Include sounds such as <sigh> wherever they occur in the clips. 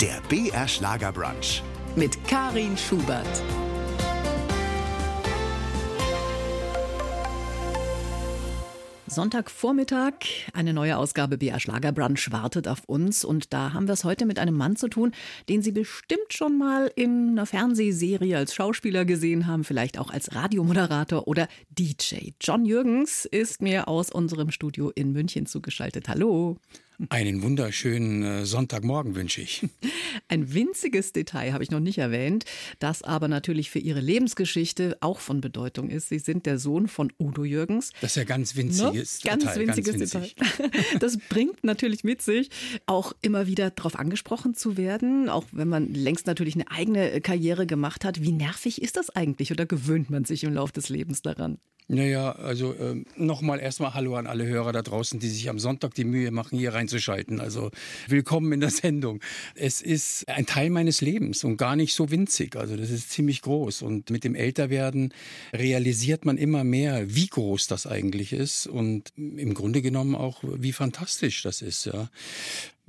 Der BR Schlagerbrunch. mit Karin Schubert. Sonntagvormittag, eine neue Ausgabe BR Schlagerbrunch wartet auf uns und da haben wir es heute mit einem Mann zu tun, den Sie bestimmt schon mal in einer Fernsehserie als Schauspieler gesehen haben, vielleicht auch als Radiomoderator oder DJ. John Jürgens ist mir aus unserem Studio in München zugeschaltet. Hallo. Einen wunderschönen äh, Sonntagmorgen wünsche ich. <laughs> Ein winziges Detail habe ich noch nicht erwähnt, das aber natürlich für Ihre Lebensgeschichte auch von Bedeutung ist. Sie sind der Sohn von Udo Jürgens. Das ist ja ganz winziges Ne? Ganz Detail, winziges ganz Detail. winzig. <laughs> Das bringt natürlich mit sich, auch immer wieder darauf angesprochen zu werden, auch wenn man längst natürlich eine eigene Karriere gemacht hat. Wie nervig ist das eigentlich oder gewöhnt man sich im Laufe des Lebens daran? Naja, also ähm, nochmal erstmal Hallo an alle Hörer da draußen, die sich am Sonntag die Mühe machen, hier reinzuschalten. Also willkommen in der Sendung. Es ist ein Teil meines Lebens und gar nicht so winzig. Also das ist ziemlich groß. Und mit dem Älterwerden realisiert man immer mehr, wie groß das eigentlich ist und im Grunde genommen auch, wie fantastisch das ist. Ja.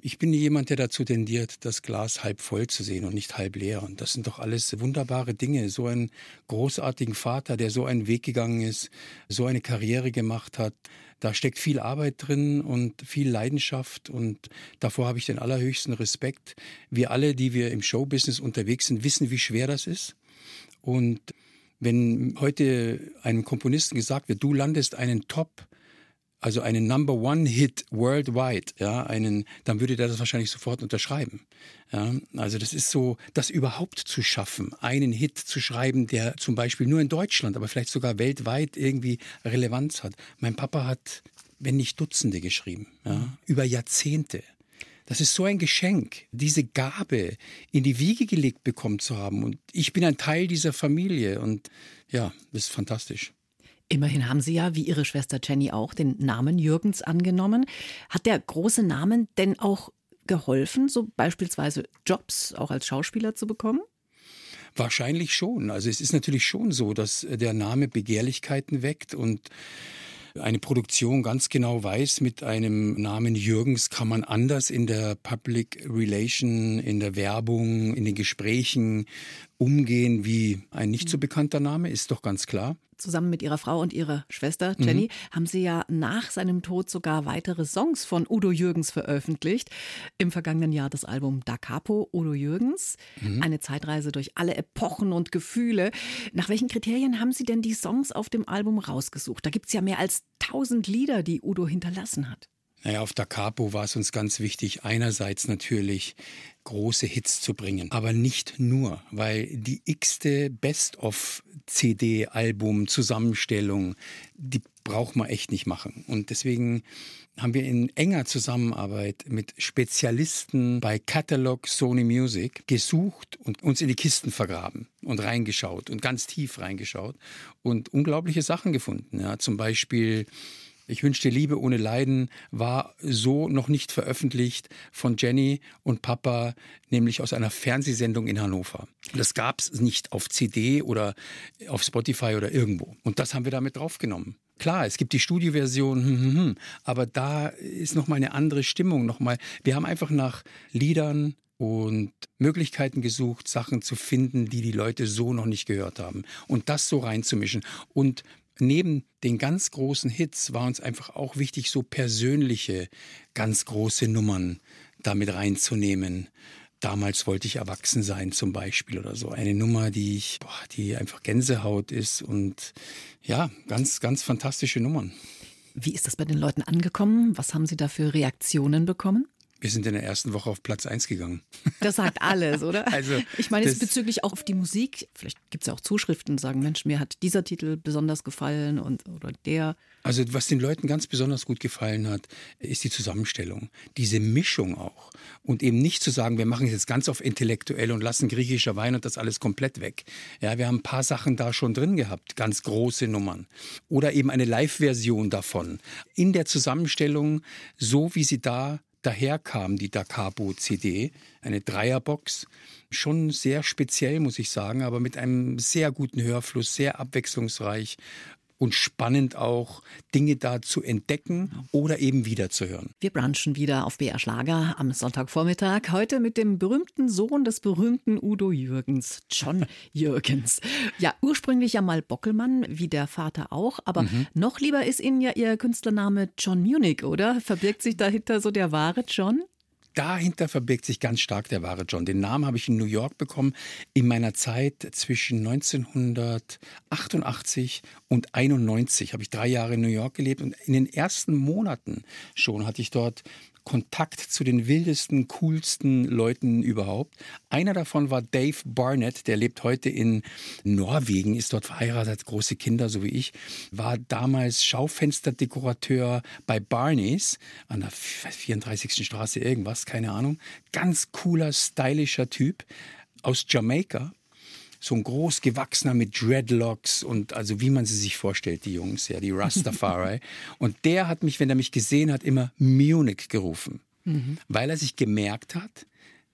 Ich bin jemand, der dazu tendiert, das Glas halb voll zu sehen und nicht halb leer. Und das sind doch alles wunderbare Dinge. So einen großartigen Vater, der so einen Weg gegangen ist, so eine Karriere gemacht hat. Da steckt viel Arbeit drin und viel Leidenschaft und davor habe ich den allerhöchsten Respekt. Wir alle, die wir im Showbusiness unterwegs sind, wissen, wie schwer das ist. Und wenn heute einem Komponisten gesagt wird, du landest einen Top also einen Number One Hit worldwide, ja, einen, dann würde der das wahrscheinlich sofort unterschreiben. Ja, also das ist so, das überhaupt zu schaffen, einen Hit zu schreiben, der zum Beispiel nur in Deutschland, aber vielleicht sogar weltweit irgendwie Relevanz hat. Mein Papa hat, wenn nicht Dutzende geschrieben, ja, über Jahrzehnte. Das ist so ein Geschenk, diese Gabe in die Wiege gelegt bekommen zu haben. Und ich bin ein Teil dieser Familie und ja, das ist fantastisch. Immerhin haben Sie ja, wie Ihre Schwester Jenny auch, den Namen Jürgens angenommen. Hat der große Namen denn auch geholfen, so beispielsweise Jobs auch als Schauspieler zu bekommen? Wahrscheinlich schon. Also es ist natürlich schon so, dass der Name Begehrlichkeiten weckt und eine Produktion ganz genau weiß, mit einem Namen Jürgens kann man anders in der Public Relation, in der Werbung, in den Gesprächen umgehen wie ein nicht so bekannter Name, ist doch ganz klar. Zusammen mit ihrer Frau und ihrer Schwester Jenny haben sie ja nach seinem Tod sogar weitere Songs von Udo Jürgens veröffentlicht. Im vergangenen Jahr das Album Da Capo Udo Jürgens. Eine Zeitreise durch alle Epochen und Gefühle. Nach welchen Kriterien haben Sie denn die Songs auf dem Album rausgesucht? Da gibt's ja mehr als tausend Lieder, die Udo hinterlassen hat. Naja, auf Da Capo war es uns ganz wichtig, einerseits natürlich große Hits zu bringen, aber nicht nur, weil die x-te Best-of-CD-Album, Zusammenstellung, die braucht man echt nicht machen. Und deswegen haben wir in enger Zusammenarbeit mit Spezialisten bei Catalog Sony Music gesucht und uns in die Kisten vergraben und reingeschaut und ganz tief reingeschaut und unglaubliche Sachen gefunden. Ja, zum Beispiel ich wünschte Liebe ohne Leiden war so noch nicht veröffentlicht von Jenny und Papa, nämlich aus einer Fernsehsendung in Hannover. Das gab's nicht auf CD oder auf Spotify oder irgendwo. Und das haben wir damit draufgenommen. Klar, es gibt die Studioversion, hm, hm, hm, aber da ist noch mal eine andere Stimmung. Noch wir haben einfach nach Liedern und Möglichkeiten gesucht, Sachen zu finden, die die Leute so noch nicht gehört haben. Und das so reinzumischen. Und neben den ganz großen Hits war uns einfach auch wichtig, so persönliche, ganz große Nummern damit reinzunehmen. Damals wollte ich erwachsen sein zum Beispiel oder so. Eine Nummer, die ich, boah, die einfach Gänsehaut ist und ja, ganz, ganz fantastische Nummern. Wie ist das bei den Leuten angekommen? Was haben Sie da für Reaktionen bekommen? Wir sind in der ersten Woche auf Platz eins gegangen. Das sagt alles, oder? <laughs> Also, ich meine jetzt bezüglich auch auf die Musik. Vielleicht gibt es ja auch Zuschriften, sagen, Mensch, mir hat dieser Titel besonders gefallen und oder der. Also was den Leuten ganz besonders gut gefallen hat, ist die Zusammenstellung. Diese Mischung auch. Und eben nicht zu sagen, wir machen es jetzt ganz auf intellektuell und lassen griechischer Wein und das alles komplett weg. Ja, wir haben ein paar Sachen da schon drin gehabt, ganz große Nummern. Oder eben eine Live-Version davon. In der Zusammenstellung, so wie sie da daherkam, die Da Capo CD, eine Dreierbox, schon sehr speziell, muss ich sagen, aber mit einem sehr guten Hörfluss, sehr abwechslungsreich und spannend auch, Dinge da zu entdecken oder eben wiederzuhören. Wir brunchen wieder auf BR Schlager am Sonntagvormittag. Heute mit dem berühmten Sohn des berühmten Udo Jürgens, John <laughs> Jürgens. Ja, ursprünglich ja mal Bockelmann, wie der Vater auch, aber mhm. noch lieber ist Ihnen ja Ihr Künstlername John Munich, oder? Verbirgt sich dahinter so der wahre John? Dahinter verbirgt sich ganz stark der wahre John. Den Namen habe ich in New York bekommen in meiner Zeit zwischen 1988 und 91. Habe ich drei Jahre in New York gelebt und in den ersten Monaten schon hatte ich dort Kontakt zu den wildesten, coolsten Leuten überhaupt. Einer davon war Dave Barnett, der lebt heute in Norwegen, ist dort verheiratet, hat große Kinder, so wie ich, war damals Schaufensterdekorateur bei Barneys an der 34. Straße irgendwas, keine Ahnung. Ganz cooler, stylischer Typ aus Jamaika so ein groß gewachsener mit Dreadlocks und also wie man sie sich vorstellt, die Jungs, ja, die <laughs> Rastafari. und der hat mich, wenn er mich gesehen hat, immer Munich gerufen, mhm. weil er sich gemerkt hat,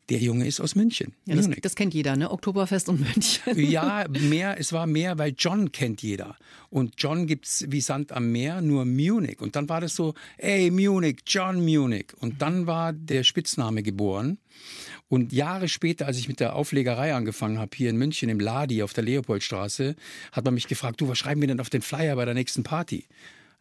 der Junge ist aus München. Ja, das, das, kennt jeder, ne? Oktoberfest und München. <laughs> Ja, <laughs> mehr, es war mehr, weil John kennt jeder. Und John gibt's wie Sand am Meer, nur Munich. Und dann war das so, ey, Munich, John Munich. Und dann war der Spitzname geboren. Und Jahre später, als ich mit der Auflegerei angefangen habe, hier in München im Ladi auf der Leopoldstraße, hat man mich gefragt, du, was schreiben wir denn auf den Flyer bei der nächsten Party?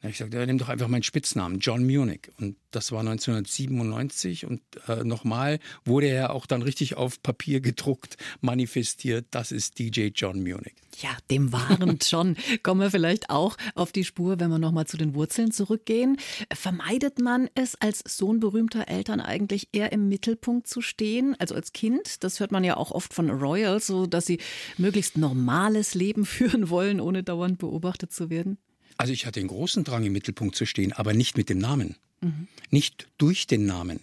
Habe ich gesagt, ja, nimm doch einfach meinen Spitznamen, John Munich. Und das war 1997 und äh, nochmal wurde er auch dann richtig auf Papier gedruckt, manifestiert, das ist DJ John Munich. Ja, dem wahren <laughs> John kommen wir vielleicht auch auf die Spur, wenn wir nochmal zu den Wurzeln zurückgehen. Vermeidet man es als Sohn berühmter Eltern eigentlich eher im Mittelpunkt zu stehen, also als Kind? Das hört man ja auch oft von Royals, so dass sie möglichst normales Leben <laughs> führen wollen, ohne dauernd beobachtet zu werden. Also ich hatte den großen Drang, im Mittelpunkt zu stehen, aber nicht mit dem Namen. Mhm. Nicht durch den Namen.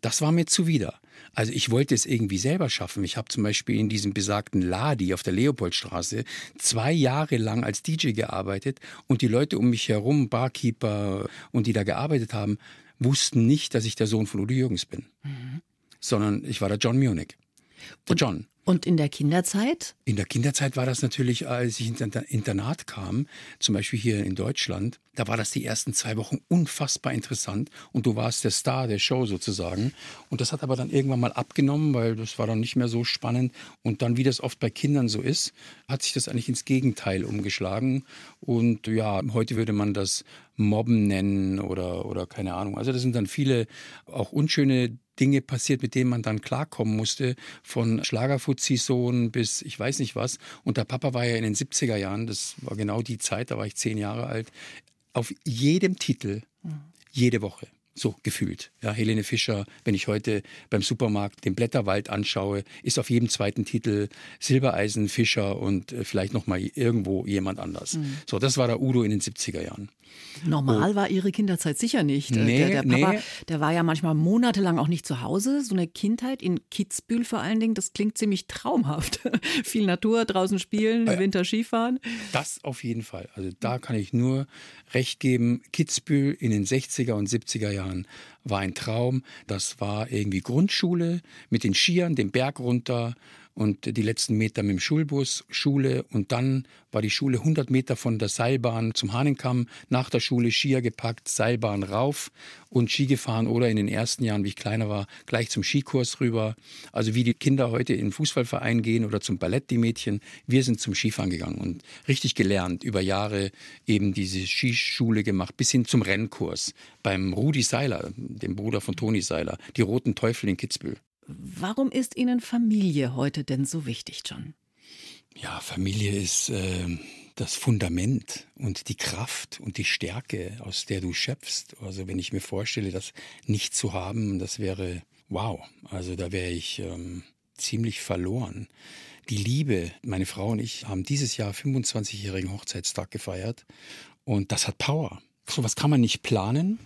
Das war mir zuwider. Also ich wollte es irgendwie selber schaffen. Ich habe zum Beispiel in diesem besagten Ladi auf der Leopoldstraße zwei Jahre lang als DJ gearbeitet und die Leute um mich herum, Barkeeper und die da gearbeitet haben, wussten nicht, dass ich der Sohn von Udo Jürgens bin, mhm. sondern ich war der John Munich. Der John. Und in der Kinderzeit? In der Kinderzeit war das natürlich, als ich ins Internat kam, zum Beispiel hier in Deutschland, da war das die ersten zwei Wochen unfassbar interessant und du warst der Star der Show sozusagen. Und das hat aber dann irgendwann mal abgenommen, weil das war dann nicht mehr so spannend. Und dann, wie das oft bei Kindern so ist, hat sich das eigentlich ins Gegenteil umgeschlagen. Und ja, heute würde man das Mobben nennen oder, oder keine Ahnung. Also das sind dann viele auch unschöne Dinge passiert, mit denen man dann klarkommen musste, von Schlagerfuzzi-Sohn bis ich weiß nicht was. Und der Papa war ja in den 70er Jahren, das war genau die Zeit, da war ich zehn Jahre alt, auf jedem Titel, jede Woche. So gefühlt. Ja, Helene Fischer, wenn ich heute beim Supermarkt den Blätterwald anschaue, ist auf jedem zweiten Titel Silbereisen, Fischer und äh, vielleicht noch mal irgendwo jemand anders. Mhm. So, das war der Udo in den 70er Jahren. Normal oh. war ihre Kinderzeit sicher nicht. Äh, nee, der, der Papa, nee. der war ja manchmal monatelang auch nicht zu Hause. So eine Kindheit in Kitzbühel vor allen Dingen, das klingt ziemlich traumhaft. <laughs> Viel Natur, draußen spielen, im Winter Skifahren. Das auf jeden Fall. Also da kann ich nur recht geben. Kitzbühel in den 60er und 70er Jahren war ein Traum. Das war irgendwie Grundschule mit den Skiern, den Berg runter, und die letzten Meter mit dem Schulbus, Schule und dann war die Schule 100 Meter von der Seilbahn zum Hahnenkamm, nach der Schule Skier gepackt, Seilbahn rauf und Ski gefahren oder in den ersten Jahren, wie ich kleiner war, gleich zum Skikurs rüber. Also wie die Kinder heute in den Fußballverein gehen oder zum Ballett, die Mädchen, wir sind zum Skifahren gegangen und richtig gelernt, über Jahre eben diese Skischule gemacht, bis hin zum Rennkurs beim Rudi Seiler, dem Bruder von Toni Seiler, die Roten Teufel in Kitzbühel. Warum ist Ihnen Familie heute denn so wichtig, John? Ja, Familie ist äh, das Fundament und die Kraft und die Stärke, aus der du schöpfst. Also wenn ich mir vorstelle, das nicht zu haben, das wäre wow. Also da wäre ich ähm, ziemlich verloren. Die Liebe, meine Frau und ich haben dieses Jahr 25-jährigen Hochzeitstag gefeiert und das hat Power. So was kann man nicht planen,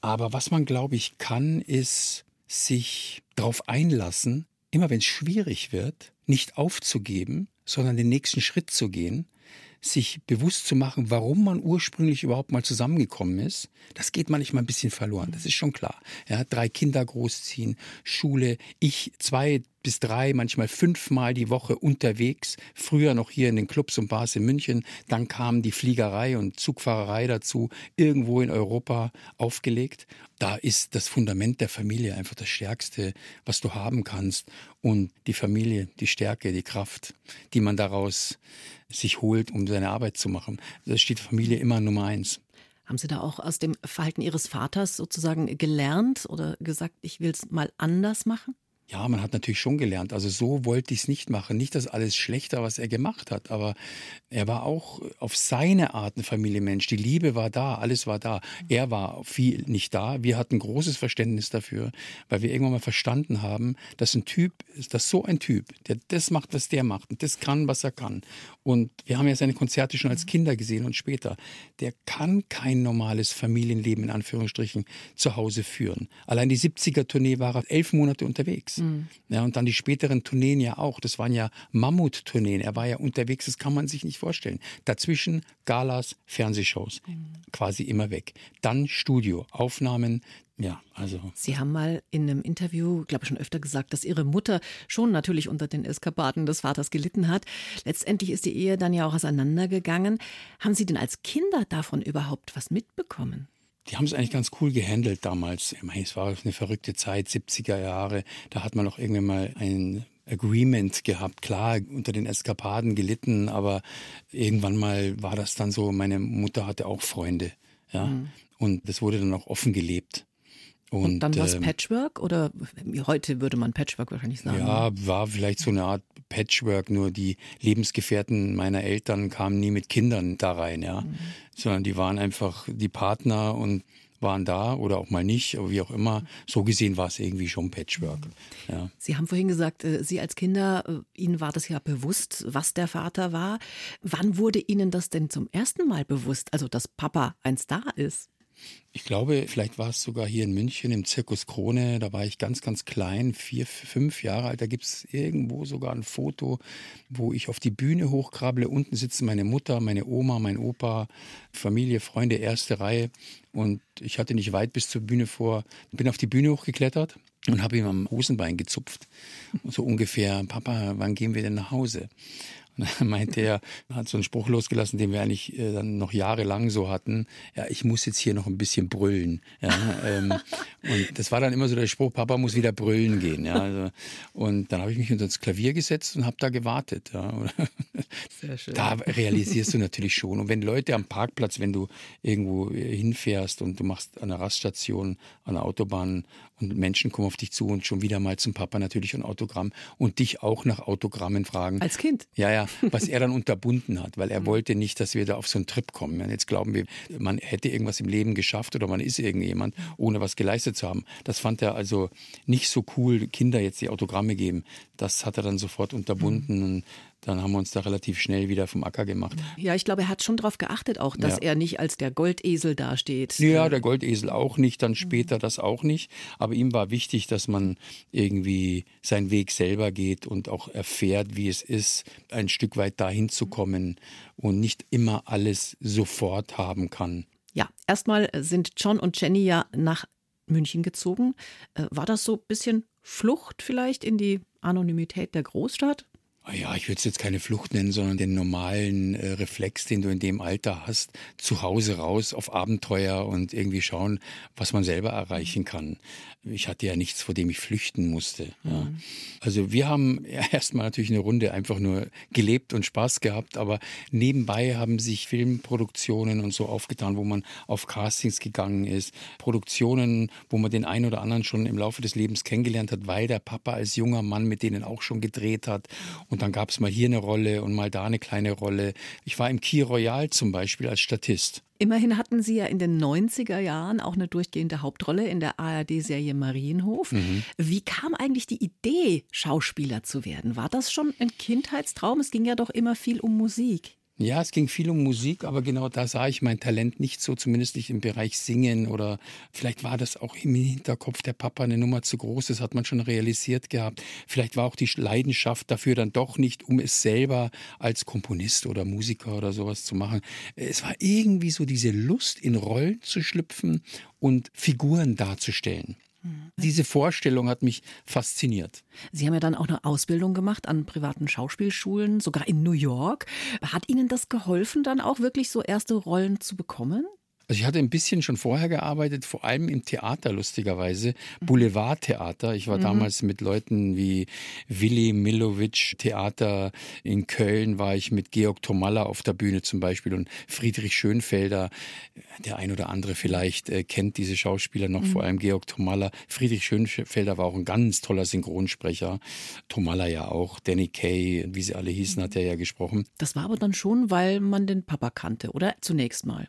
aber was man glaube ich kann, ist sich darauf einlassen, immer wenn es schwierig wird, nicht aufzugeben, sondern den nächsten Schritt zu gehen, sich bewusst zu machen, warum man ursprünglich überhaupt mal zusammengekommen ist, das geht manchmal ein bisschen verloren. Das ist schon klar. Ja, drei Kinder großziehen, Schule, ich zwei bis drei, manchmal fünfmal die Woche unterwegs. Früher noch hier in den Clubs und Bars in München. Dann kam die Fliegerei und Zugfahrerei dazu, irgendwo in Europa aufgelegt. Da ist das Fundament der Familie einfach das Stärkste, was du haben kannst. Und die Familie, die Stärke, die Kraft, die man daraus sich holt, um seine Arbeit zu machen. Da steht Familie immer Nummer eins. Haben Sie da auch aus dem Verhalten Ihres Vaters sozusagen gelernt oder gesagt, ich will es mal anders machen? Ja, man hat natürlich schon gelernt. Also so wollte ich es nicht machen. Nicht das alles schlechter, was er gemacht hat, aber er war auch auf seine Art ein Familienmensch. Die Liebe war da, alles war da. Er war viel nicht da. Wir hatten großes Verständnis dafür, weil wir irgendwann mal verstanden haben, dass ein Typ, dass so ein Typ, der das macht, was der macht und das kann, was er kann. Und wir haben ja seine Konzerte schon als Kinder gesehen und später. Der kann kein normales Familienleben in Anführungsstrichen zu Hause führen. Allein die 70er-Tournee war er elf Monate unterwegs. Mhm. Ja, und dann die späteren Tourneen ja auch. Das waren ja Mammut-Tourneen. Er war ja unterwegs, das kann man sich nicht vorstellen. Dazwischen Galas, Fernsehshows. Mhm. Quasi immer weg. Dann Studio, Aufnahmen, ja, also. Sie haben mal in einem Interview, glaube ich, schon öfter gesagt, dass Ihre Mutter schon natürlich unter den Eskapaden des Vaters gelitten hat. Letztendlich ist die Ehe dann ja auch auseinandergegangen. Haben Sie denn als Kinder davon überhaupt was mitbekommen? Die haben es eigentlich ganz cool gehandelt damals. Ich meine, es war eine verrückte Zeit, 70er Jahre. Da hat man auch irgendwann mal ein Agreement gehabt. Klar, unter den Eskapaden gelitten, aber irgendwann mal war das dann so, meine Mutter hatte auch Freunde. Ja. Mhm. Und das wurde dann auch offen gelebt. Und, und dann war es ähm, Patchwork oder heute würde man Patchwork wahrscheinlich sagen. Ja, war vielleicht so eine Art Patchwork, nur die Lebensgefährten meiner Eltern kamen nie mit Kindern da rein, ja. Mhm. Sondern die waren einfach die Partner und waren da oder auch mal nicht, aber wie auch immer. So gesehen war es irgendwie schon Patchwork. Ja. Sie haben vorhin gesagt, äh, Sie als Kinder, äh, Ihnen war das ja bewusst, was der Vater war. Wann wurde Ihnen das denn zum ersten Mal bewusst, also dass Papa ein Star ist? Ich glaube, vielleicht war es sogar hier in München im Zirkus Krone. Da war ich ganz, ganz klein, vier, fünf Jahre alt. Da gibt es irgendwo sogar ein Foto, wo ich auf die Bühne hochkrabble. Unten sitzen meine Mutter, meine Oma, mein Opa, Familie, Freunde, erste Reihe. Und ich hatte nicht weit bis zur Bühne vor. Bin auf die Bühne hochgeklettert und habe ihm am Hosenbein gezupft. So ungefähr, Papa, wann gehen wir denn nach Hause? <laughs> Meinte er, hat so einen Spruch losgelassen, den wir eigentlich äh, dann noch jahrelang so hatten. Ja, ich muss jetzt hier noch ein bisschen brüllen. Ja, ähm, <laughs> und das war dann immer so der Spruch, Papa muss wieder brüllen gehen. Ja, also, und dann habe ich mich unter das Klavier gesetzt und habe da gewartet. Ja. <laughs> Sehr schön. Da realisierst du natürlich schon. Und wenn Leute am Parkplatz, wenn du irgendwo äh, hinfährst und du machst an der Raststation, an der Autobahn und Menschen kommen auf dich zu und schon wieder mal zum Papa natürlich ein Autogramm und dich auch nach Autogrammen fragen. Als Kind? Ja, ja, was er dann <laughs> unterbunden hat, weil er mhm. wollte nicht, dass wir da auf so einen Trip kommen. Jetzt glauben wir, man hätte irgendwas im Leben geschafft oder man ist irgendjemand, ohne was geleistet zu haben. Das fand er also nicht so cool, Kinder jetzt die Autogramme geben. Das hat er dann sofort unterbunden mhm. und dann haben wir uns da relativ schnell wieder vom Acker gemacht. Ja, ich glaube, er hat schon darauf geachtet, auch, dass ja. er nicht als der Goldesel dasteht. Ja, der Goldesel auch nicht, dann später das auch nicht. Aber ihm war wichtig, dass man irgendwie seinen Weg selber geht und auch erfährt, wie es ist, ein Stück weit dahin zu kommen und nicht immer alles sofort haben kann. Ja, erstmal sind John und Jenny ja nach München gezogen. Äh, war das so ein bisschen Flucht vielleicht in die Anonymität der Großstadt? Ah ja, ich würde es jetzt keine Flucht nennen, sondern den normalen äh, Reflex, den du in dem Alter hast, zu Hause raus auf Abenteuer und irgendwie schauen, was man selber erreichen kann. Ich hatte ja nichts, vor dem ich flüchten musste. Ja. Mhm. Also wir haben <laughs> ja, erstmal natürlich eine Runde einfach nur gelebt und Spaß gehabt, aber nebenbei haben sich Filmproduktionen und so aufgetan, wo man auf Castings gegangen ist, Produktionen, wo man den einen oder anderen schon im Laufe des Lebens kennengelernt hat, weil der Papa als junger Mann mit denen auch schon gedreht hat und dann gab es mal hier eine Rolle und mal da eine kleine Rolle. Ich war im Key Royal zum Beispiel als Statist. Immerhin hatten Sie ja in den 90er Jahren auch eine durchgehende Hauptrolle in der ARD-Serie Marienhof. Mhm. Wie kam eigentlich die Idee, Schauspieler zu werden? War das schon ein Kindheitstraum? Es ging ja doch immer viel um Musik. Ja, es ging viel um Musik, aber genau da sah ich mein Talent nicht so, zumindest nicht im Bereich Singen oder vielleicht war das auch im Hinterkopf der Papa eine Nummer zu groß, das hat man schon realisiert gehabt. Vielleicht war auch die Leidenschaft dafür dann doch nicht, um es selber als Komponist oder Musiker oder sowas zu machen. Es war irgendwie so diese Lust, in Rollen zu schlüpfen und Figuren darzustellen. Mhm. Diese Vorstellung hat mich fasziniert. Sie haben ja dann auch eine Ausbildung gemacht an privaten Schauspielschulen, sogar in New York. Hat Ihnen das geholfen, dann auch wirklich so erste Rollen zu bekommen? Also ich hatte ein bisschen schon vorher gearbeitet, vor allem im Theater lustigerweise, mhm. Boulevardtheater. Ich war mhm. damals mit Leuten wie Willi Milovic Theater in Köln, war ich mit Georg Tomalla auf der Bühne zum Beispiel und Friedrich Schönfelder. Der ein oder andere vielleicht äh, kennt diese Schauspieler noch, mhm. vor allem Georg Tomalla. Friedrich Schönfelder war auch ein ganz toller Synchronsprecher. Tomalla ja auch. Danny Kay, wie sie alle hießen, hat er ja gesprochen. Das war aber dann schon, weil man den Papa kannte, oder? Zunächst mal.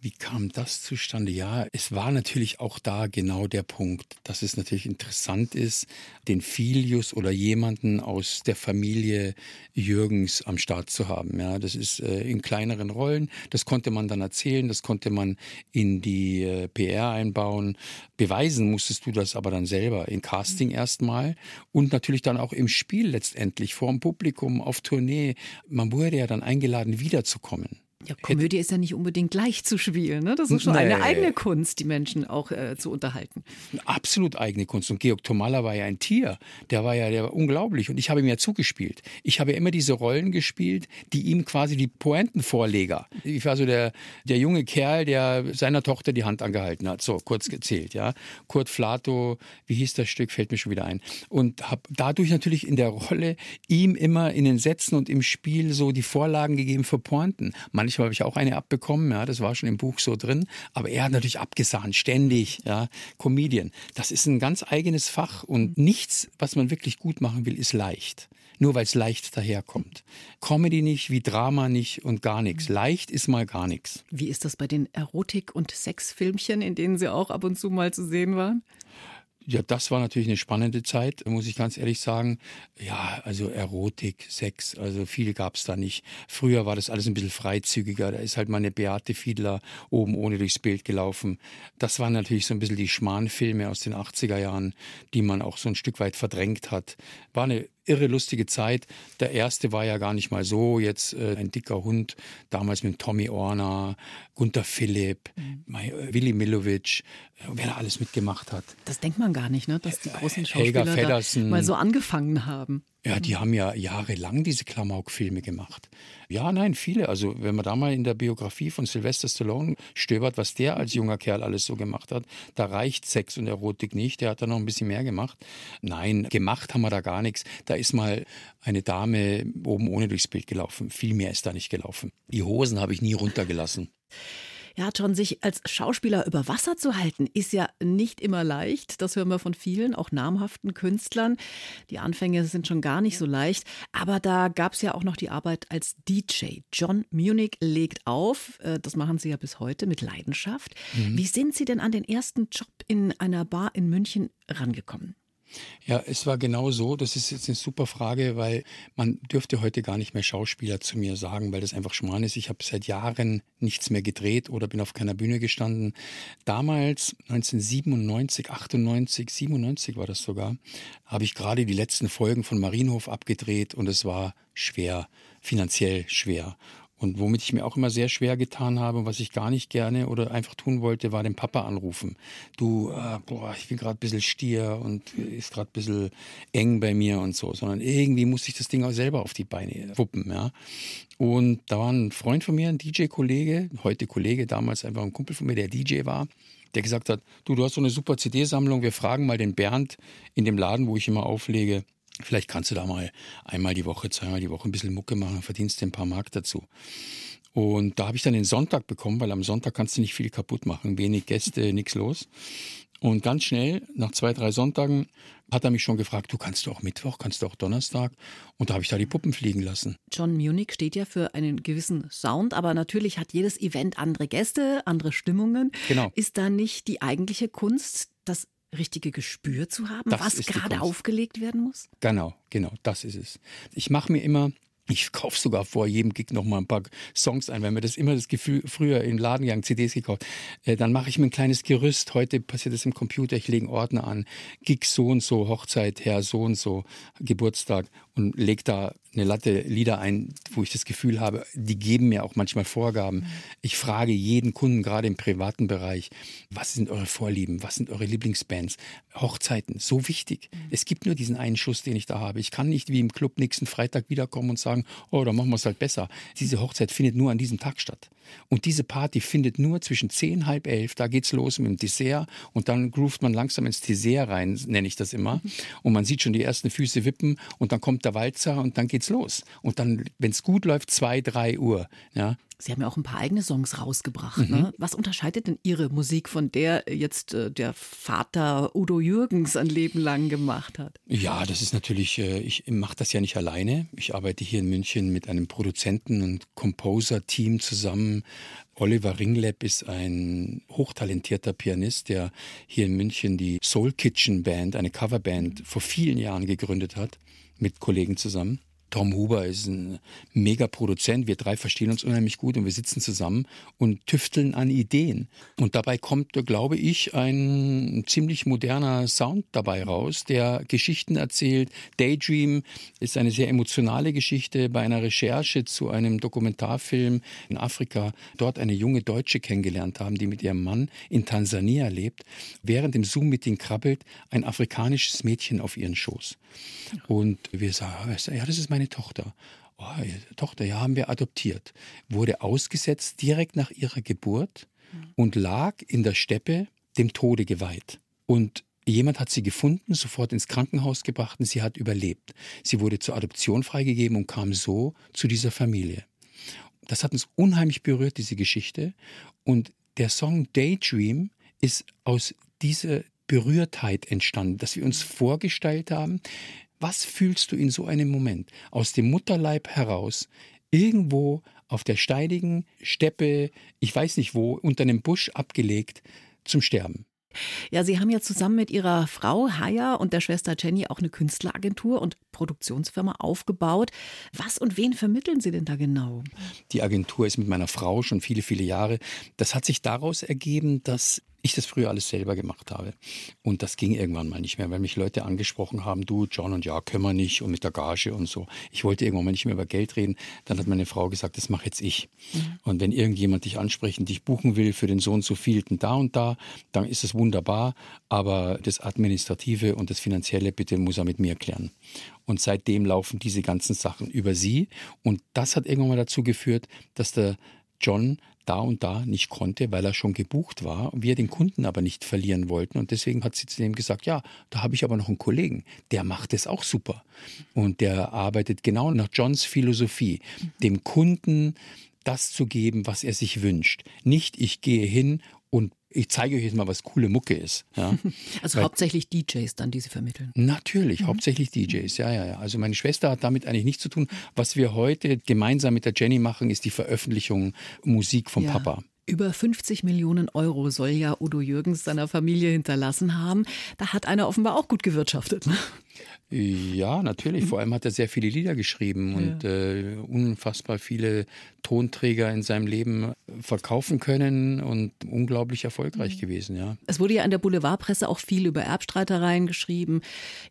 Wie kam das zustande? Ja, es war natürlich auch da genau der Punkt, dass es natürlich interessant ist, den Filius oder jemanden aus der Familie Jürgens am Start zu haben. Ja, das ist äh, in kleineren Rollen. Das konnte man dann erzählen, das konnte man in die äh, PR einbauen. Beweisen musstest du das aber dann selber in Casting erstmal und natürlich dann auch im Spiel letztendlich vor dem Publikum auf Tournee. Man wurde ja dann eingeladen, wiederzukommen. Ja, Komödie ist ja nicht unbedingt leicht zu spielen. Ne? Das ist schon nee. eine eigene Kunst, die Menschen auch äh, zu unterhalten. Absolut eigene Kunst. Und Georg Tomalla war ja ein Tier. Der war ja der war unglaublich. Und ich habe ihm ja zugespielt. Ich habe immer diese Rollen gespielt, die ihm quasi die Pointenvorleger. Ich war so der, der junge Kerl, der seiner Tochter die Hand angehalten hat. So, kurz gezählt. Ja. Kurt Flato, wie hieß das Stück, fällt mir schon wieder ein. Und habe dadurch natürlich in der Rolle ihm immer in den Sätzen und im Spiel so die Vorlagen gegeben für Pointen. Manchmal Manchmal habe ich auch eine abbekommen, ja, das war schon im Buch so drin. Aber er hat natürlich abgesahnt, ständig, ja, Comedian. Das ist ein ganz eigenes Fach und nichts, was man wirklich gut machen will, ist leicht. Nur weil es leicht daherkommt. Comedy nicht, wie Drama nicht und gar nichts. Leicht ist mal gar nichts. Wie ist das bei den Erotik- und Sexfilmchen, in denen Sie auch ab und zu mal zu sehen waren? Ja, das war natürlich eine spannende Zeit, muss ich ganz ehrlich sagen. Ja, also Erotik, Sex, also viel gab's da nicht. Früher war das alles ein bisschen freizügiger. Da ist halt mal eine Beate Fiedler oben ohne durchs Bild gelaufen. Das waren natürlich so ein bisschen die Schmanfilme aus den 80er Jahren, die man auch so ein Stück weit verdrängt hat. War eine irre lustige Zeit. Der erste war ja gar nicht mal so. Jetzt äh, ein dicker Hund, damals mit Tommy Orner, Gunther Philipp, mhm. Äh, Willi Milovic, äh, wer da alles mitgemacht hat. Das denkt man gar nicht, ne? dass die großen Schauspieler da mal so angefangen haben. Ja, die haben ja jahrelang diese Klamauk-Filme gemacht. Ja, nein, viele. Also wenn man da mal in der Biografie von Sylvester Stallone stöbert, was der als junger Kerl alles so gemacht hat, da reicht Sex und Erotik nicht. Der hat da noch ein bisschen mehr gemacht. Nein, gemacht haben wir da gar nichts. Da ist mal eine Dame oben ohne durchs Bild gelaufen. Viel mehr ist da nicht gelaufen. Die Hosen habe ich nie runtergelassen. <laughs> Ja, John, sich als Schauspieler über Wasser zu halten, ist ja nicht immer leicht. Das hören wir von vielen, auch namhaften Künstlern. Die Anfänge sind schon gar nicht so leicht. Aber da gab es ja auch noch die Arbeit als DJ. John Munich legt auf. Äh, das machen Sie ja bis heute mit Leidenschaft. Mhm. Wie sind Sie denn an den ersten Job in einer Bar in München rangekommen? Ja, es war genau so. Das ist jetzt eine super Frage, weil man dürfte heute gar nicht mehr Schauspieler zu mir sagen, weil das einfach Schmarrn ist. Ich habe seit Jahren nichts mehr gedreht oder bin auf keiner Bühne gestanden. Damals, 1997, 98, 97 war das sogar, habe ich gerade die letzten Folgen von Marienhof abgedreht und es war schwer, finanziell schwer. Und womit ich mir auch immer sehr schwer getan habe, was ich gar nicht gerne oder einfach tun wollte, war den Papa anrufen. Du, äh, boah, ich bin gerade ein bisschen stier und ist gerade ein bisschen eng bei mir und so, sondern irgendwie musste ich das Ding auch selber auf die Beine wuppen, ja. Und da war ein Freund von mir, ein DJ-Kollege, heute Kollege, damals einfach ein Kumpel von mir, der DJ war, der gesagt hat, du, du hast so eine super CD-Sammlung, wir fragen mal den Bernd in dem Laden, wo ich immer auflege, Vielleicht kannst du da mal einmal die Woche, zweimal die Woche ein bisschen Mucke machen verdienst dir ein paar Mark dazu. Und da habe ich dann den Sonntag bekommen, weil am Sonntag kannst du nicht viel kaputt machen. Wenig Gäste, <laughs> nichts los. Und ganz schnell, nach zwei, drei Sonntagen, hat er mich schon gefragt, du kannst du auch Mittwoch, kannst du auch Donnerstag? Und da habe ich da die Puppen fliegen lassen. John Munich steht ja für einen gewissen Sound, aber natürlich hat jedes Event andere Gäste, andere Stimmungen. Genau. Ist da nicht die eigentliche Kunst, das richtige Gespür zu haben, das was gerade aufgelegt werden muss? Genau, genau, das ist es. Ich mache mir immer Ich kaufe sogar vor jedem Gig noch mal ein paar Songs ein, weil mir das immer das Gefühl, früher im Laden gegangen, CDs gekauft. Äh, dann mache ich mir ein kleines Gerüst. Heute passiert das im Computer. Ich lege einen Ordner an. Gig so und so, Hochzeit, Herr so und so, Geburtstag und lege da eine Latte Lieder ein, wo ich das Gefühl habe, die geben mir auch manchmal Vorgaben. Ich frage jeden Kunden, gerade im privaten Bereich, was sind eure Vorlieben? Was sind eure Lieblingsbands? Hochzeiten, so wichtig. Es gibt nur diesen einen Schuss, den ich da habe. Ich kann nicht wie im Club nächsten Freitag wiederkommen und sagen, oh, dann machen wir es halt besser. Diese Hochzeit findet nur an diesem Tag statt. Und diese Party findet nur zwischen zehn, halb elf, da geht's los mit dem Dessert und dann groovt man langsam ins Dessert rein, nenne ich das immer. Und man sieht schon die ersten Füße wippen und dann kommt der Walzer und dann geht's los. Und dann, wenn es gut läuft, zwei, drei Uhr. Ja, Sie haben ja auch ein paar eigene Songs rausgebracht. Mhm. Ne? Was unterscheidet denn Ihre Musik von der jetzt äh, der Vater Udo Jürgens ein Leben lang gemacht hat? Ja, das ist natürlich, äh, ich mache das ja nicht alleine. Ich arbeite hier in München mit einem Produzenten- und Composer-Team zusammen. Oliver Ringleb ist ein hochtalentierter Pianist, der hier in München die Soul Kitchen Band, eine Coverband, vor vielen Jahren gegründet hat, mit Kollegen zusammen. Tom Huber ist ein Mega-Produzent. Wir drei verstehen uns unheimlich gut und wir sitzen zusammen und tüfteln an Ideen. Und dabei kommt, glaube ich, ein ziemlich moderner Sound dabei raus, der Geschichten erzählt. Daydream ist eine sehr emotionale Geschichte bei einer Recherche zu einem Dokumentarfilm in Afrika. Dort eine junge Deutsche kennengelernt haben, die mit ihrem Mann in Tansania lebt. Während dem Zoom-Meeting krabbelt ein afrikanisches Mädchen auf ihren Schoß. Und wir sagen, ja, das ist meine Tochter. Oh, Tochter, ja, haben wir adoptiert. Wurde ausgesetzt direkt nach ihrer Geburt und lag in der Steppe dem Tode geweiht. Und Jemand hat sie gefunden, sofort ins Krankenhaus gebracht und sie hat überlebt. Sie wurde zur Adoption freigegeben und kam so zu dieser Familie. Das hat uns unheimlich berührt, diese Geschichte. Und der Song Daydream ist aus dieser Berührtheit entstanden, dass wir uns vorgestellt haben, was fühlst du in so einem Moment? Aus dem Mutterleib heraus, irgendwo auf der steinigen Steppe, ich weiß nicht wo, unter einem Busch abgelegt, zum Sterben. Ja, Sie haben ja zusammen mit Ihrer Frau Haya und der Schwester Jenny auch eine Künstleragentur und Produktionsfirma aufgebaut. Was und wen vermitteln Sie denn da genau? Die Agentur ist mit meiner Frau schon viele, viele Jahre. Das hat sich daraus ergeben, dass ich das früher alles selber gemacht habe. Und das ging irgendwann mal nicht mehr, weil mich Leute angesprochen haben, du John und ja, können wir nicht und mit der Gage und so. Ich wollte irgendwann mal nicht mehr über Geld reden. Dann hat meine Frau gesagt, das mache jetzt ich. Mhm. Und wenn irgendjemand dich ansprechen, dich buchen will für den Sohn zu vielten da und da, dann ist es wunderbar. Aber das Administrative und das Finanzielle bitte muss er mit mir klären. Und seitdem laufen diese ganzen Sachen über sie. Und das hat irgendwann mal dazu geführt, dass der John da und da nicht konnte, weil er schon gebucht war wir den Kunden aber nicht verlieren wollten. Und deswegen hat sie zu dem gesagt, ja, da habe ich aber noch einen Kollegen, der macht es auch super. Und der arbeitet genau nach Johns Philosophie, dem Kunden das zu geben, was er sich wünscht. Nicht, ich gehe hin und ich zeige euch jetzt mal, was coole Mucke ist. Ja? <laughs> Also Weil, hauptsächlich DJs dann, die sie vermitteln. Natürlich, mhm. hauptsächlich DJs, ja, ja, ja. Also meine Schwester hat damit eigentlich nichts zu tun. Was wir heute gemeinsam mit der Jenny machen, ist die Veröffentlichung Musik vom ja. Papa. Über 50 Millionen Euro soll ja Udo Jürgens seiner Familie hinterlassen haben. Da hat einer offenbar auch gut gewirtschaftet. Ne? Ja, natürlich. Vor allem hat er sehr viele Lieder geschrieben ja. und äh, unfassbar viele Tonträger in seinem Leben verkaufen können und unglaublich erfolgreich mhm. gewesen, ja. Es wurde ja in der Boulevardpresse auch viel über Erbstreitereien geschrieben.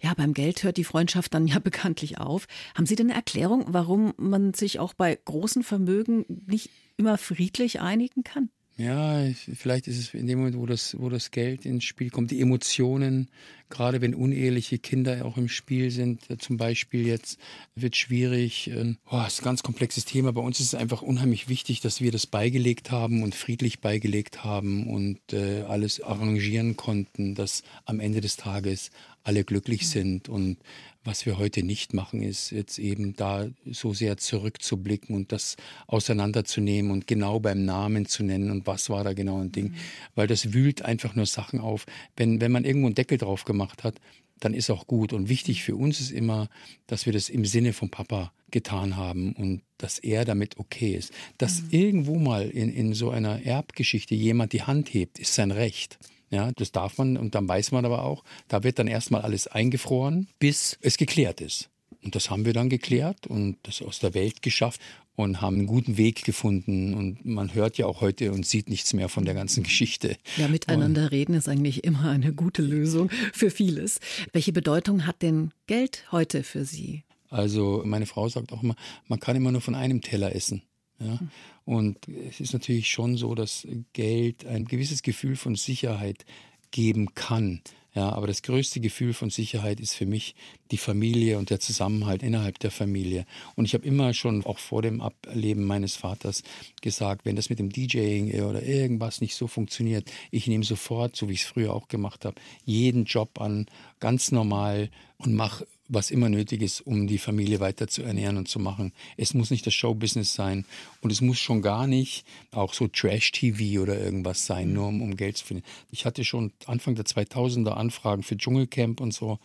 Ja, beim Geld hört die Freundschaft dann ja <laughs> bekanntlich auf. Haben Sie denn eine Erklärung, warum man sich auch bei großen Vermögen nicht immer friedlich einigen kann? Ja, vielleicht ist es in dem Moment, wo das, wo das Geld ins Spiel kommt, die Emotionen, gerade wenn uneheliche Kinder auch im Spiel sind, äh, zum Beispiel jetzt, wird schwierig. Oh, ist ein ganz komplexes Thema. Bei uns ist es einfach unheimlich wichtig, dass wir das beigelegt haben und friedlich beigelegt haben und äh, alles arrangieren konnten, dass am Ende des Tages alle glücklich sind und was wir heute nicht machen, ist jetzt eben da so sehr zurückzublicken und das auseinanderzunehmen und genau beim Namen zu nennen und was war da genau ein Ding. Mhm. Weil das wühlt einfach nur Sachen auf. Wenn, wenn man irgendwo einen Deckel drauf gemacht hat, dann ist auch gut. Und wichtig für uns ist immer, dass wir das im Sinne von Papa getan haben und dass er damit okay ist. Dass mhm. irgendwo mal in, in so einer Erbgeschichte jemand die Hand hebt, ist sein Recht. Ja, das darf man und dann weiß man aber auch, da wird dann erstmal alles eingefroren, bis es geklärt ist. Und das haben wir dann geklärt und das aus der Welt geschafft und haben einen guten Weg gefunden. Und man hört ja auch heute und sieht nichts mehr von der ganzen Geschichte. Ja, miteinander und reden ist eigentlich immer eine gute Lösung für vieles. Welche Bedeutung hat denn Geld heute für Sie? Also meine Frau sagt auch immer, man kann immer nur von einem Teller essen. Ja? Und es ist natürlich schon so, dass Geld ein gewisses Gefühl von Sicherheit geben kann. Ja, aber das größte Gefühl von Sicherheit ist für mich die Familie und der Zusammenhalt innerhalb der Familie. Und ich habe immer schon auch vor dem Ableben meines Vaters gesagt, wenn das mit dem DJing oder irgendwas nicht so funktioniert, ich nehme sofort, so wie ich es früher auch gemacht habe, jeden Job an, ganz normal und mache was immer nötig ist, um die Familie weiter zu ernähren und zu machen. Es muss nicht das Showbusiness sein und es muss schon gar nicht auch so Trash-TV oder irgendwas sein, nur um, um Geld zu finden. Ich hatte schon Anfang der 2000er Anfragen für Dschungelcamp und so,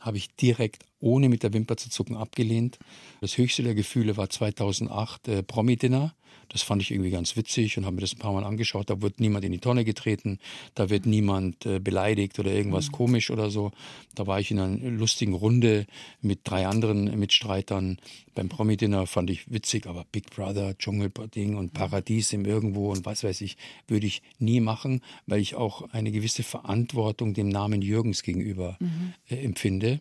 habe ich direkt ohne mit der Wimper zu zucken abgelehnt. Das höchste der Gefühle war 2008 äh, Promi-Dinner das fand ich irgendwie ganz witzig und habe mir das ein paar Mal angeschaut. Da wird niemand in die Tonne getreten, da wird niemand äh, beleidigt oder irgendwas mhm. komisch oder so. Da war ich in einer lustigen Runde mit drei anderen Mitstreitern. Beim Promi-Dinner fand ich witzig, aber Big Brother, Dschungelding und Paradies im Irgendwo und was weiß ich, würde ich nie machen, weil ich auch eine gewisse Verantwortung dem Namen Jürgens gegenüber mhm. äh, empfinde.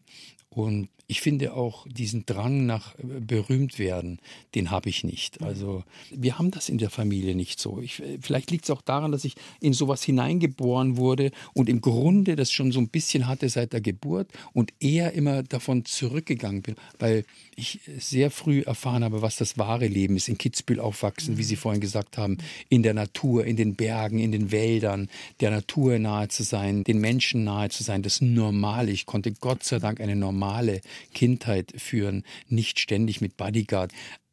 Und ich finde auch diesen Drang nach äh, berühmt werden, den habe ich nicht. Also wir haben das in der Familie nicht so. Ich, äh, vielleicht liegt es auch daran, dass ich in sowas hineingeboren wurde und im Grunde das schon so ein bisschen hatte seit der Geburt und eher immer davon zurückgegangen bin, weil ich sehr früh erfahren habe, was das wahre Leben ist. In Kitzbühel aufwachsen, wie Sie vorhin gesagt haben, in der Natur, in den Bergen, in den Wäldern, der Natur nahe zu sein, den Menschen nahe zu sein, das Normale. Ich konnte Gott sei Dank eine normale Kindheit führen, nicht ständig mit Bodyguard.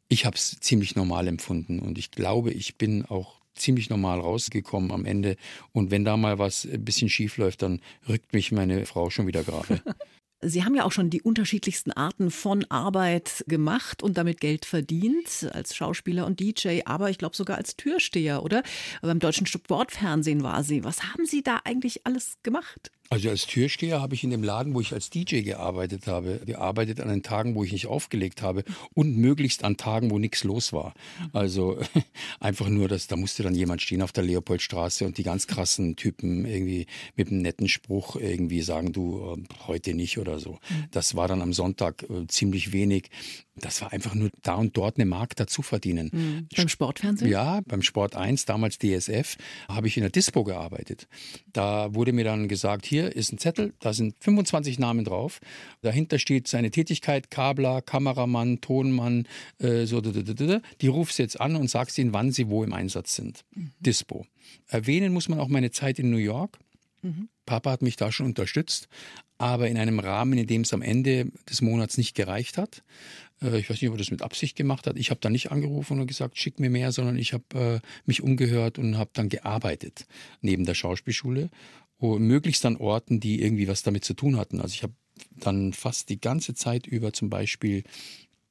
Ich habe es ziemlich normal empfunden und ich glaube, ich bin auch ziemlich normal rausgekommen am Ende. Und wenn da mal was ein bisschen schief läuft, dann rückt mich meine Frau schon wieder gerade. <laughs> Sie haben ja auch schon die unterschiedlichsten Arten von Arbeit gemacht und damit Geld verdient, als Schauspieler und DJ, aber ich glaube sogar als Türsteher, oder? Beim deutschen Sportfernsehen war Sie. Was haben Sie da eigentlich alles gemacht? Also als Türsteher habe ich in dem Laden, wo ich als DJ gearbeitet habe, gearbeitet an den Tagen, wo ich nicht aufgelegt habe und möglichst an Tagen, wo nichts los war. Also <laughs> einfach nur, dass da musste dann jemand stehen auf der Leopoldstraße und die ganz krassen Typen irgendwie mit einem netten Spruch irgendwie sagen, du äh, heute nicht oder so. Das war dann am Sonntag äh, ziemlich wenig. Das war einfach nur da und dort eine Mark dazu verdienen. Mhm. Beim Sportfernsehen? Ja, beim Sport 1, damals DSF, habe ich in der Dispo gearbeitet. Da wurde mir dann gesagt, hier ist ein Zettel, da sind 25 Namen drauf. Dahinter steht seine Tätigkeit, Kabler, Kameramann, Tonmann, äh, so. Die rufst jetzt an und sagst ihnen, wann sie wo im Einsatz sind. Mhm. Dispo. Erwähnen muss man auch meine Zeit in New York. Mhm. Papa hat mich da schon unterstützt, aber in einem Rahmen, in dem es am Ende des Monats nicht gereicht hat. Äh, ich weiß nicht, ob er das mit Absicht gemacht hat. Ich habe da nicht angerufen und gesagt, schick mir mehr, sondern ich habe äh, mich umgehört und habe dann gearbeitet neben der Schauspielschule und möglichst an Orten, die irgendwie was damit zu tun hatten. Also ich habe dann fast die ganze Zeit über zum Beispiel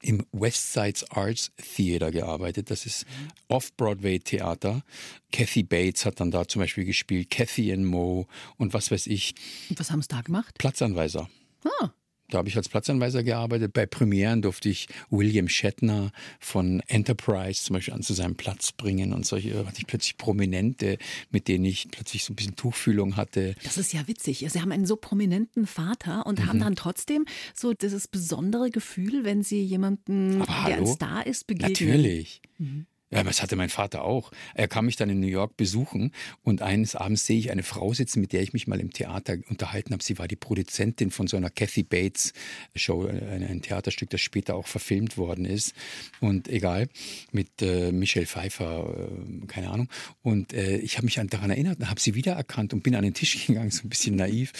im Westsides Arts Theater gearbeitet. Das ist Off-Broadway-Theater. Kathy Bates hat dann da zum Beispiel gespielt, Kathy and Mo und was weiß ich. Und was haben Sie da gemacht? Platzanweiser. Ah. Da habe ich als Platzanweiser gearbeitet. Bei Premieren durfte ich William Shatner von Enterprise zum Beispiel an zu seinem Platz bringen und solche hatte ich plötzlich Prominente, mit denen ich plötzlich so ein bisschen Tuchfühlung hatte. Das ist ja witzig. Sie haben einen so prominenten Vater und mhm. haben dann trotzdem so dieses besondere Gefühl, wenn Sie jemanden, der ein Star ist, begegnen. Natürlich. Mhm. Ja, das hatte mein Vater auch. Er kam mich dann in New York besuchen und eines Abends sehe ich eine Frau sitzen, mit der ich mich mal im Theater unterhalten habe. Sie war die Produzentin von so einer Kathy Bates Show, ein Theaterstück, das später auch verfilmt worden ist. Und egal, mit äh, Michelle Pfeiffer, äh, keine Ahnung. Und äh, ich habe mich daran erinnert und habe sie wiedererkannt und bin an den Tisch <laughs> gegangen, so ein bisschen naiv.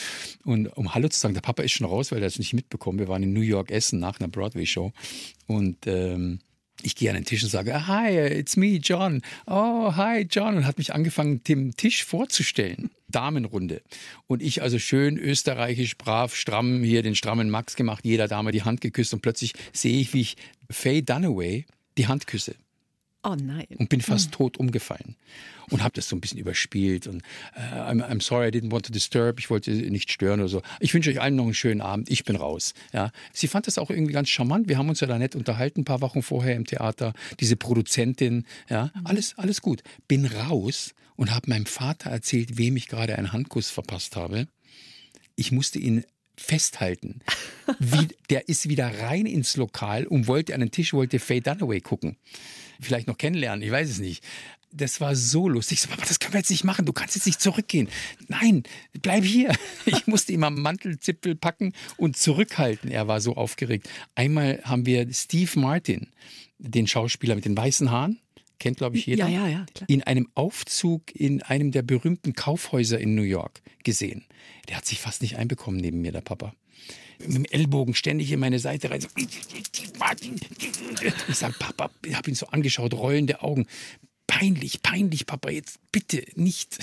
Und um Hallo zu sagen, der Papa ist schon raus, weil er es nicht mitbekommen. Wir waren in New York essen nach einer Broadway-Show. Und ähm, ich gehe an den Tisch und sage, hi, it's me, John. Oh, hi, John. Und hat mich angefangen, dem Tisch vorzustellen. Damenrunde. Und ich also schön österreichisch, brav, stramm, hier den strammen Max gemacht, jeder Dame die Hand geküsst und plötzlich sehe ich, wie ich Faye Dunaway die Hand küsse. Oh nein. Und bin fast tot umgefallen. Und habe das so ein bisschen überspielt. Und äh, I'm, I'm, sorry, I didn't want to disturb. Ich wollte nicht stören oder so. Ich wünsche euch allen noch einen schönen Abend. Ich bin raus. Ja. Sie fand das auch irgendwie ganz charmant. Wir haben uns ja da nett unterhalten, ein paar Wochen vorher im Theater. Diese Produzentin. Ja. Alles, alles gut. Bin raus und habe meinem Vater erzählt, wem ich gerade einen Handkuss verpasst habe. Ich musste ihn festhalten. <laughs> Wie, der ist wieder rein ins Lokal und wollte an den Tisch, wollte Faye Dunaway gucken. Vielleicht noch kennenlernen, ich weiß es nicht. Das war so lustig. So, aber das können wir jetzt nicht machen. Du kannst jetzt nicht zurückgehen. Nein, bleib hier. <laughs> Ich musste ihm am Mantelzipfel packen und zurückhalten. Er war so aufgeregt. Einmal haben wir Steve Martin, den Schauspieler mit den weißen Haaren, kennt glaube ich jeder, ja, ja, ja, klar. in einem Aufzug in einem der berühmten Kaufhäuser in New York gesehen. Der hat sich fast nicht einbekommen neben mir, der Papa. Mit dem Ellbogen ständig in meine Seite rein. Ich sage, Papa, ich habe ihn so angeschaut, rollende Augen. Peinlich, peinlich, Papa, jetzt bitte nicht.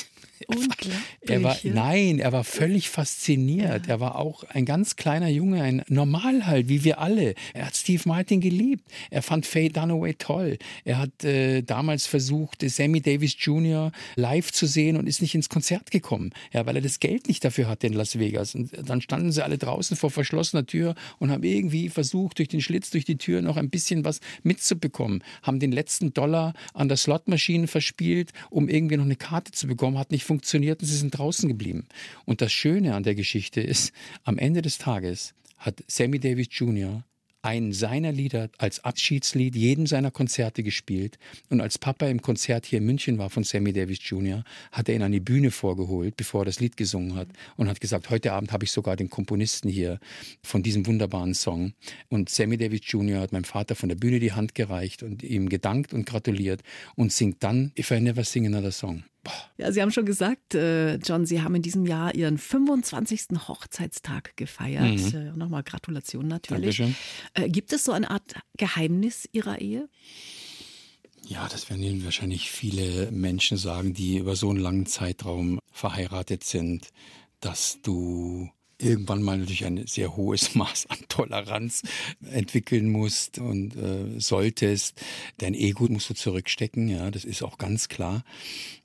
Er war, nein, er war völlig fasziniert. Ja. Er war auch ein ganz kleiner Junge, ein Normal halt, wie wir alle. Er hat Steve Martin geliebt. Er fand Faye Dunaway toll. Er hat äh, damals versucht, Sammy Davis Jr. live zu sehen und ist nicht ins Konzert gekommen, ja, weil er das Geld nicht dafür hatte in Las Vegas. Und dann standen sie alle draußen vor verschlossener Tür und haben irgendwie versucht, durch den Schlitz, durch die Tür noch ein bisschen was mitzubekommen. Haben den letzten Dollar an der Slotmaschine verspielt, um irgendwie noch eine Karte zu bekommen. Hat nicht funktioniert und sie sind draußen geblieben. Und das Schöne an der Geschichte ist, am Ende des Tages hat Sammy Davis Jr einen seiner Lieder als Abschiedslied jedem seiner Konzerte gespielt. Und als Papa im Konzert hier in München war von Sammy Davis Jr., hat er ihn an die Bühne vorgeholt, bevor er das Lied gesungen hat und hat gesagt, heute Abend habe ich sogar den Komponisten hier von diesem wunderbaren Song. Und Sammy Davis Jr. hat meinem Vater von der Bühne die Hand gereicht und ihm gedankt und gratuliert und singt dann If I Never Sing Another Song. Ja, Sie haben schon gesagt, äh, John, Sie haben in diesem Jahr Ihren 25. Hochzeitstag gefeiert. Mhm. Äh, Nochmal Gratulation natürlich. Dankeschön. Äh, gibt es so eine Art Geheimnis Ihrer Ehe? Ja, das werden Ihnen wahrscheinlich viele Menschen sagen, die über so einen langen Zeitraum verheiratet sind, dass du irgendwann mal natürlich ein sehr hohes <laughs> Maß an Toleranz entwickeln musst und äh, solltest. Dein Ego musst du zurückstecken, ja, das ist auch ganz klar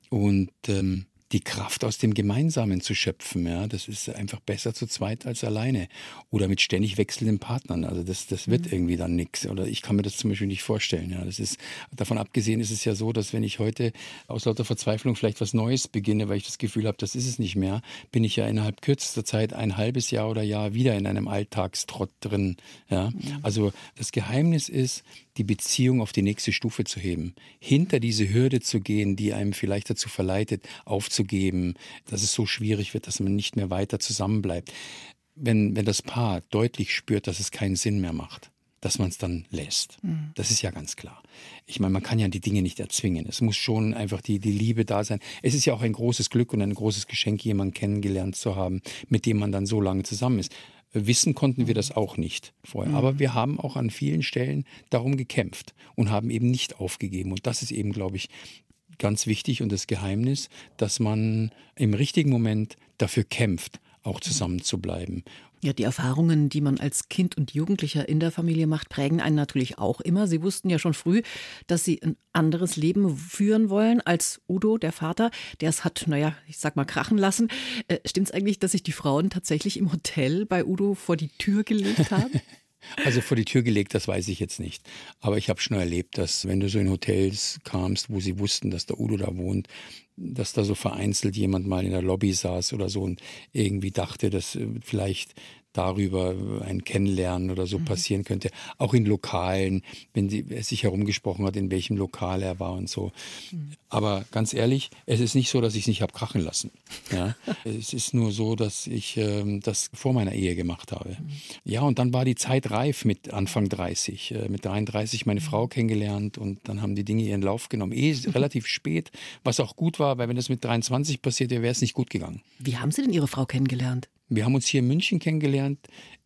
und ähm, die Kraft aus dem Gemeinsamen zu schöpfen. Ja, das ist einfach besser zu zweit als alleine oder mit ständig wechselnden Partnern. Also das, das wird mhm. irgendwie dann nichts. Oder ich kann mir das zum Beispiel nicht vorstellen. Ja, das ist davon abgesehen ist es ja so, dass wenn ich heute aus lauter Verzweiflung vielleicht was Neues beginne, weil ich das Gefühl habe, das ist es nicht mehr, bin ich ja innerhalb kürzester Zeit ein halbes Jahr oder Jahr wieder in einem Alltagstrott drin. Ja, mhm. also das Geheimnis ist die Beziehung auf die nächste Stufe zu heben, hinter diese Hürde zu gehen, die einem vielleicht dazu verleitet, aufzugeben, dass es so schwierig wird, dass man nicht mehr weiter zusammenbleibt. Wenn, wenn das Paar deutlich spürt, dass es keinen Sinn mehr macht, dass man es dann lässt. Mhm. Das ist ja ganz klar. Ich meine, man kann ja die Dinge nicht erzwingen. Es muss schon einfach die, die Liebe da sein. Es ist ja auch ein großes Glück und ein großes Geschenk, jemanden kennengelernt zu haben, mit dem man dann so lange zusammen ist. Wissen konnten wir das auch nicht vorher. Aber wir haben auch an vielen Stellen darum gekämpft und haben eben nicht aufgegeben. Und das ist eben, glaube ich, ganz wichtig und das Geheimnis, dass man im richtigen Moment dafür kämpft, auch zusammen zu bleiben. Ja, die Erfahrungen, die man als Kind und Jugendlicher in der Familie macht, prägen einen natürlich auch immer. Sie wussten ja schon früh, dass Sie ein anderes Leben führen wollen als Udo, der Vater, der es hat, naja, ich sag mal, krachen lassen. Äh, Stimmt es eigentlich, dass sich die Frauen tatsächlich im Hotel bei Udo vor die Tür gelegt haben? <laughs> Also vor die Tür gelegt, das weiß ich jetzt nicht. Aber ich habe schon erlebt, dass wenn du so in Hotels kamst, wo sie wussten, dass der Udo da wohnt, dass da so vereinzelt jemand mal in der Lobby saß oder so und irgendwie dachte, dass äh, vielleicht darüber ein Kennenlernen oder so mhm. passieren könnte. Auch in Lokalen, wenn sie, er sich herumgesprochen hat, in welchem Lokal er war und so. Mhm. Aber ganz ehrlich, es ist nicht so, dass ich es nicht habe krachen lassen. Ja? <laughs> es ist nur so, dass ich ähm, das vor meiner Ehe gemacht habe. Mhm. Ja, und dann war die Zeit reif mit Anfang 30. Äh, mit 33 meine Frau mhm. kennengelernt und dann haben die Dinge ihren Lauf genommen. Eh <laughs> relativ spät, was auch gut war, weil wenn das mit 23 passiert wäre, wäre es nicht gut gegangen. Wie haben Sie denn Ihre Frau kennengelernt? Wir haben uns hier in München kennengelernt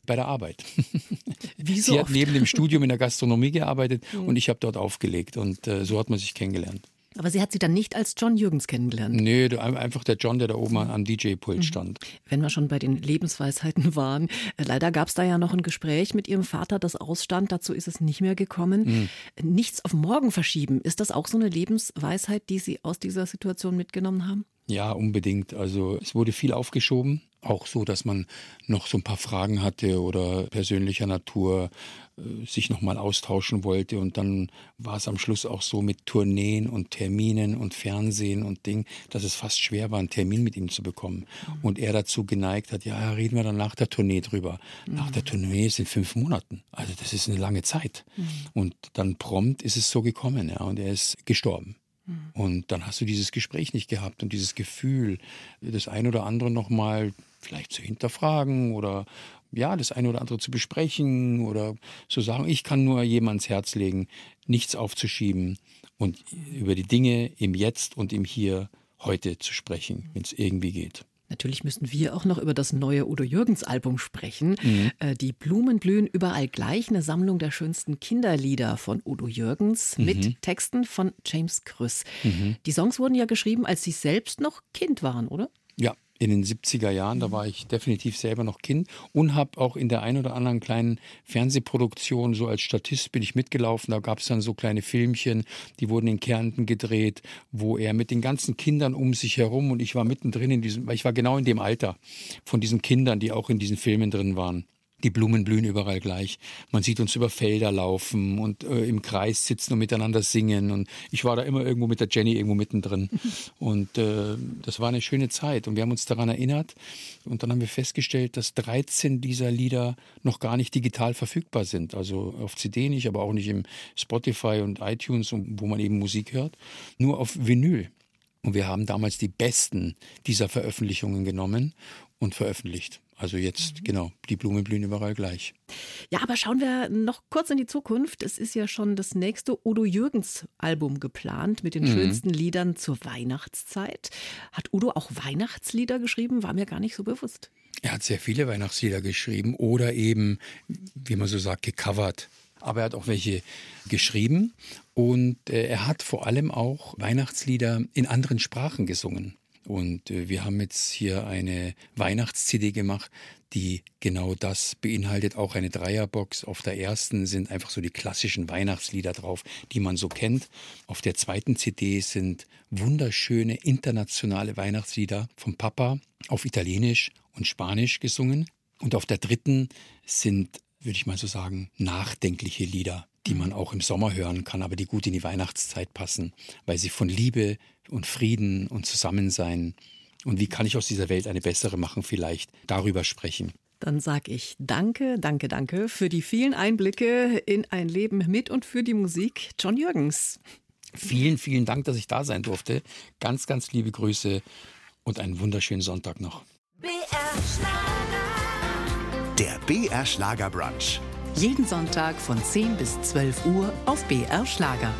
bei der Arbeit. <laughs> Wie so Sie hat neben dem Studium in der Gastronomie gearbeitet mhm. <laughs> und ich habe dort aufgelegt und äh, so hat man sich kennengelernt. Aber sie hat sie dann nicht als John Jürgens kennengelernt. Nee, einfach der John, der da oben am DJ-Pult mhm. stand. Wenn wir schon bei den Lebensweisheiten waren, äh, leider gab es da ja noch ein Gespräch mit ihrem Vater, das ausstand. Dazu ist es nicht mehr gekommen. Mhm. Nichts auf morgen verschieben. Ist das auch so eine Lebensweisheit, die Sie aus dieser Situation mitgenommen haben? Ja, unbedingt. Also es wurde viel aufgeschoben. Auch so, dass man noch so ein paar Fragen hatte oder persönlicher Natur äh, sich nochmal austauschen wollte. Und dann war es am Schluss auch so mit Tourneen und Terminen und Fernsehen und Ding, dass es fast schwer war, einen Termin mit ihm zu bekommen. Mhm. Und er dazu geneigt hat, ja, reden wir dann nach der Tournee drüber. Mhm. Nach der Tournee sind fünf Monaten. Also das ist eine lange Zeit. Mhm. Und dann prompt ist es so gekommen, ja, und er ist gestorben. Mhm. Und dann hast du dieses Gespräch nicht gehabt und dieses Gefühl, das ein oder andere nochmal vielleicht zu hinterfragen oder ja, das eine oder andere zu besprechen oder zu sagen, ich kann nur jemands Herz legen, nichts aufzuschieben und über die Dinge im Jetzt und im Hier heute zu sprechen, wenn es irgendwie geht. Natürlich müssen wir auch noch über das neue Udo Jürgens Album sprechen. Mhm. Äh, die Blumen blühen überall gleich, eine Sammlung der schönsten Kinderlieder von Udo Jürgens mhm. mit Texten von James Krüss. Mhm. Die Songs wurden ja geschrieben, als Sie selbst noch Kind waren, oder? Ja, in den 70er Jahren. Da war ich definitiv selber noch Kind und habe auch in der ein oder anderen kleinen Fernsehproduktion, so als Statist bin ich mitgelaufen. Da gab es dann so kleine Filmchen, die wurden in Kärnten gedreht, wo er mit den ganzen Kindern um sich herum und ich war mittendrin in diesem, ich war genau in dem Alter von diesen Kindern, die auch in diesen Filmen drin waren. Die Blumen blühen überall gleich. Man sieht uns über Felder laufen und äh, im Kreis sitzen und miteinander singen. Und ich war da immer irgendwo mit der Jenny irgendwo mittendrin. <laughs> Und äh, das war eine schöne Zeit. Und wir haben uns daran erinnert. Und dann haben wir festgestellt, dass 13 dieser Lieder noch gar nicht digital verfügbar sind. Also auf CD nicht, aber auch nicht im Spotify und iTunes, wo man eben Musik hört. Nur auf Vinyl. Und wir haben damals die besten dieser Veröffentlichungen genommen und veröffentlicht. Also jetzt, mhm. genau, die Blumen blühen überall gleich. Ja, aber schauen wir noch kurz in die Zukunft. Es ist ja schon das nächste Udo Jürgens Album geplant mit den mhm. schönsten Liedern zur Weihnachtszeit. Hat Udo auch Weihnachtslieder geschrieben? War mir gar nicht so bewusst. Er hat sehr viele Weihnachtslieder geschrieben oder eben, wie man so sagt, gecovert. Aber er hat auch welche geschrieben und äh, er hat vor allem auch Weihnachtslieder in anderen Sprachen gesungen. Und äh, wir haben jetzt hier eine Weihnachts-CD gemacht, die genau das beinhaltet. Auch eine Dreierbox. Auf der ersten sind einfach so die klassischen Weihnachtslieder drauf, die man so kennt. Auf der zweiten CD sind wunderschöne internationale Weihnachtslieder vom Papa auf Italienisch und Spanisch gesungen. Und auf der dritten sind, würde ich mal so sagen, nachdenkliche Lieder die man auch im Sommer hören kann, aber die gut in die Weihnachtszeit passen, weil sie von Liebe und Frieden und Zusammensein und wie kann ich aus dieser Welt eine bessere machen, vielleicht darüber sprechen. Dann sage ich danke, danke, danke für die vielen Einblicke in ein Leben mit und für die Musik. John Jürgens. Vielen, vielen Dank, dass ich da sein durfte. Ganz, ganz liebe Grüße und einen wunderschönen Sonntag noch. BR Schlager. Der BR Schlager Brunch. Jeden Sonntag von 10 bis 12 Uhr auf BR Schlager.